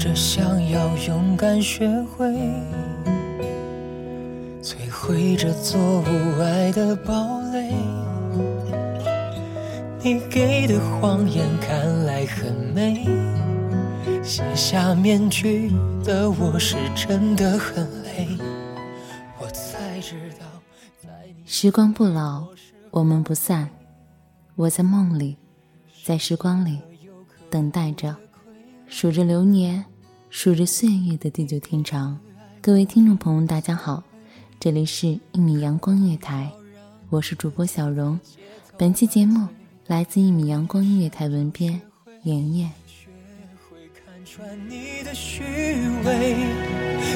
着想要勇敢学会，摧毁这座无爱的堡垒。你给的谎言看来很美，卸下面具的我是真的很累。我才知道，在你时光不老，我们不散。我在梦里，在时光里，等待着，数着流年，数着岁月的地久天长。各位听众朋友，大家好，这里是一米阳光音乐台，我是主播小荣。本期节目来自一米阳光音乐台文编妍妍。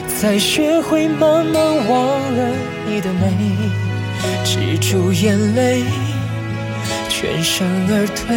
才学会慢慢忘了你的美，止住眼泪，全身而退，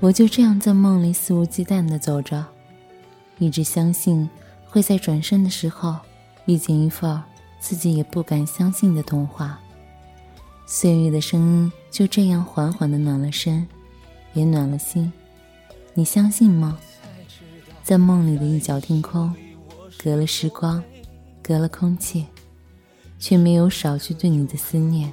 我就这样在梦里肆无忌惮地走着，一直相信会在转身的时候遇见一份自己也不敢相信的童话。岁月的声音就这样缓缓地暖了身，也暖了心。你相信吗？在梦里的一角天空，隔了时光，隔了空气，却没有少去对你的思念。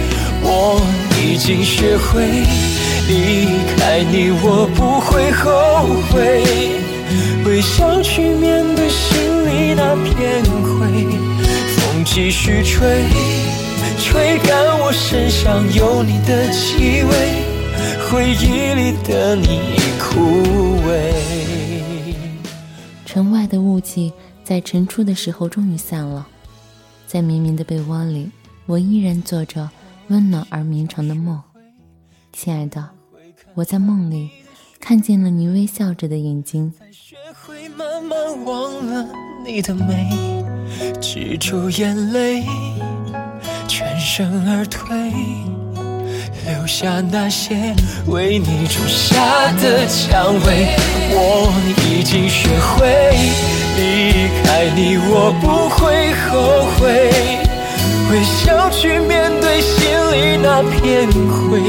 我已经学会离开你，我不会后悔。微笑去面对心里那片灰，风继续吹，吹干我身上有你的气味，回忆里的你已枯萎。城外的雾气在晨出的时候终于散了，在绵绵的被窝里，我依然坐着温暖而绵长的梦。亲爱的，我在梦里看见了你微笑着的眼睛，慢慢忘了你的美，止住眼泪，全身而退，留下那些为你种下的蔷薇。我已经学会离开你，我不会后悔，微笑去面对心里那片灰。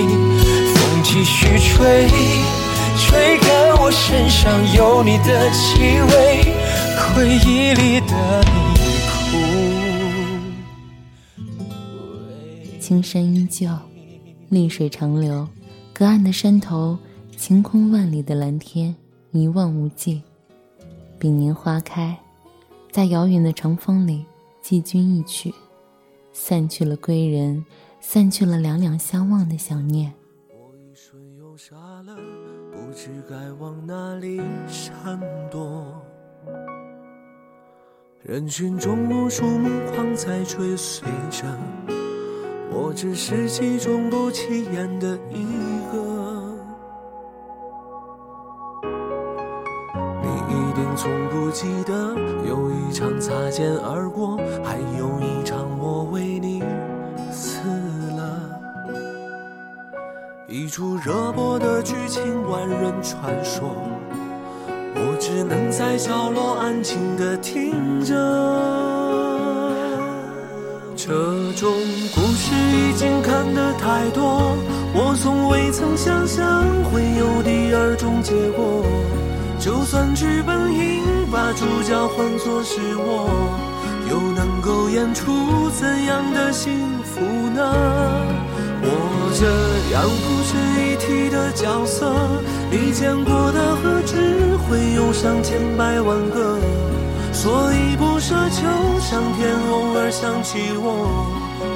风继续吹，吹干我身上有你的气味，回忆里的你枯。青山依旧，绿水长流，隔岸的山头，晴空万里的蓝天，一望无际。比年花开，在遥远的长风里，寄君一曲，散去了归人，散去了两两相望的想念。我一瞬又傻了，不知该往哪里闪躲。人群中无数目光在追随着，我只是其中不起眼的一个。你一定从不记得，有一场擦肩而过，传说，我只能在角落安静的听着。这种故事已经看得太多，我从未曾想象会有第二种结果。就算剧本应把主角换作是我，又能够演出怎样的幸福呢？我这样不值一提的角色，你见过的何止会有上千百万个，所以不奢求上天偶尔想起我，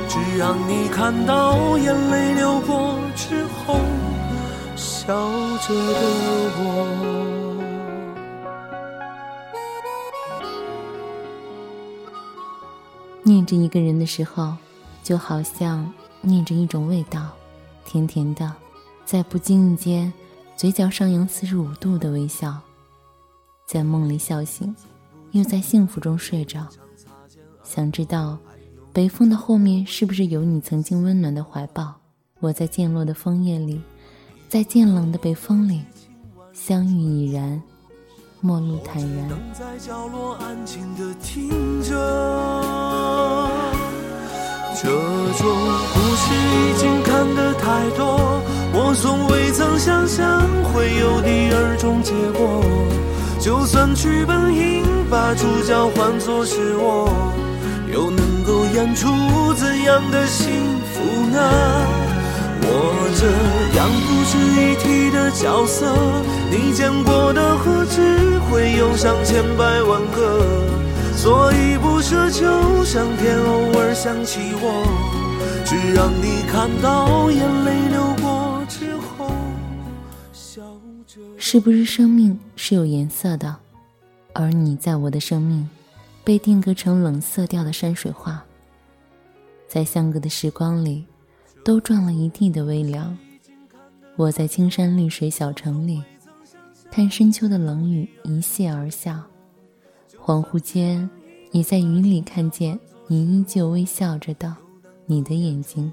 只让你看到眼泪流过之后，笑着的我。念着一个人的时候，就好像念着一种味道，甜甜的，在不经意间，嘴角上扬四十五度的微笑，在梦里笑醒，又在幸福中睡着。想知道，北风的后面是不是有你曾经温暖的怀抱？我在渐落的枫叶里，在渐冷的北风里，相遇已然，陌路坦然。这种故事已经看得太多，我从未曾想象会有第二种结果。就算剧本应把主角换作是我，又能够演出怎样的幸福呢？我这样不值一提的角色，你见过的何止会有上千百万个，所以不奢求上天偶尔想起我，只让你看到眼泪流是不是生命是有颜色的，而你在我的生命，被定格成冷色调的山水画，在相隔的时光里。都撞了一地的微凉。我在青山绿水小城里，看深秋的冷雨一泻而下。恍惚间，也在雨里看见你依旧微笑着的你的眼睛。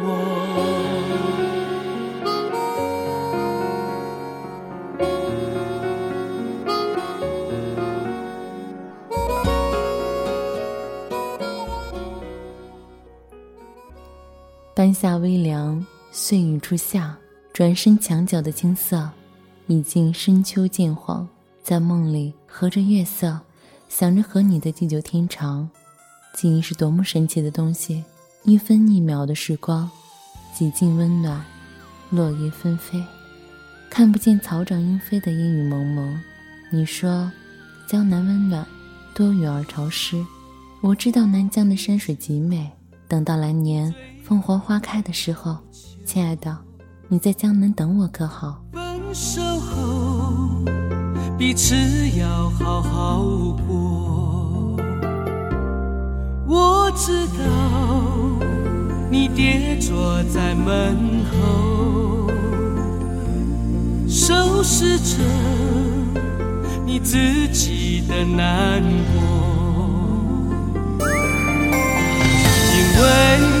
我。半夏微凉，碎雨初夏。转身墙角的青色，已经深秋渐黄。在梦里和着月色，想着和你的地久天长。记忆是多么神奇的东西，一分一秒的时光，几近温暖。落叶纷飞，看不见草长莺飞的阴雨蒙蒙。你说，江南温暖，多雨而潮湿。我知道南疆的山水极美。等到来年凤凰花开的时候，亲爱的。你在江门等我可好？分手后，彼此要好好过。我知道你跌坐在门后，收拾着你自己的难过，因为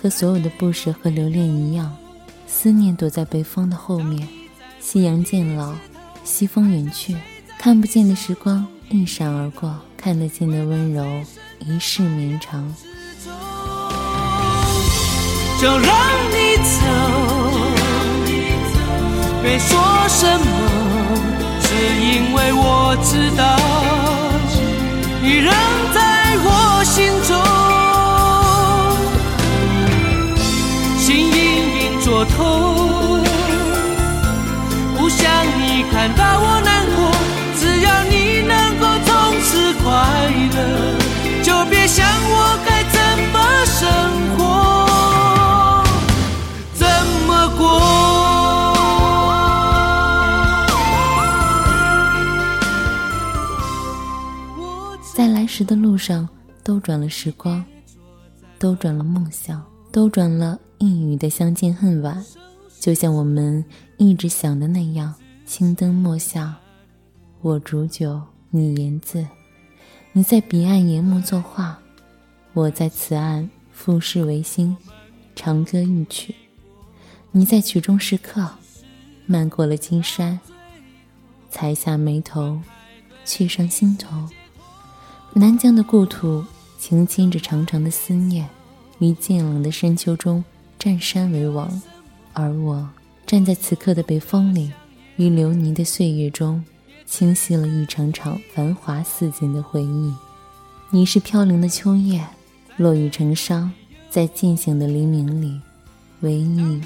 和所有的不舍和留恋一样。思念躲在北风的后面，夕阳渐老，西风远去，看不见的时光一闪而过，看得见的温柔一世绵长。就让你走，别说什么，只因为我知道，你仍在我心中，隐隐作痛，不想你看到我难过。只要你能够从此快乐，就别想我该怎么生活，怎么过。在来时的路上，兜转了时光，兜转了梦想，兜转了一语的相见恨晚。就像我们一直想的那样，青灯墨下，我煮酒，你言字，你在彼岸研墨作画，我在此岸赋诗为心，长歌一曲。你在曲中时刻，漫过了金山，才下眉头，却上心头。南疆的故土，轻轻着长长的思念，于渐冷的深秋中，占山为王。而我站在此刻的北风里，于流年的岁月中，清晰了一场场繁华似锦的回忆。你是飘零的秋叶，落雨成殇，在渐醒的黎明里，唯一。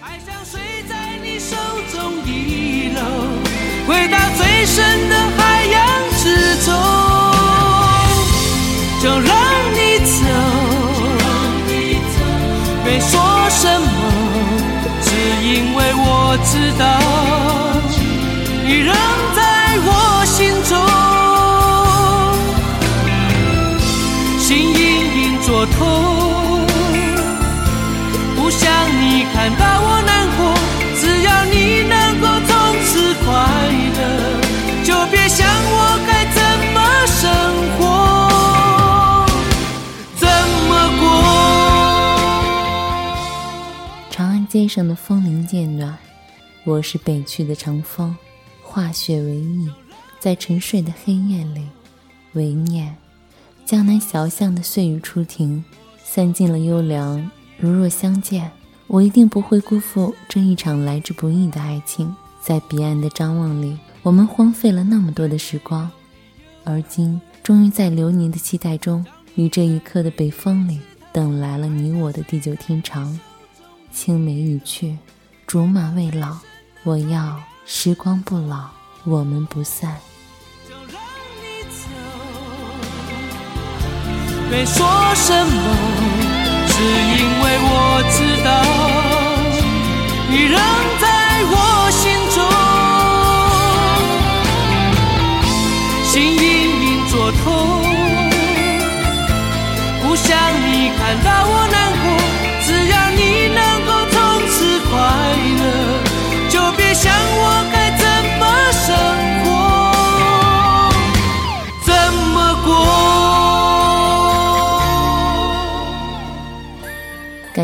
爱像水在你，回到最深的没说什么，只因为我知道，你仍街上的风铃渐暖，我是北去的长风，化雪为翼，在沉睡的黑夜里，唯念江南小巷的碎雨初停，散尽了幽凉。如若相见，我一定不会辜负这一场来之不易的爱情。在彼岸的张望里，我们荒废了那么多的时光，而今终于在流年的期待中，于这一刻的北风里，等来了你我的地久天长。青梅已去，竹马未老，我要时光不老，我们不散。就让你走，别说什么，只因为我知道，你仍在我心中，心隐隐作痛，不想你看到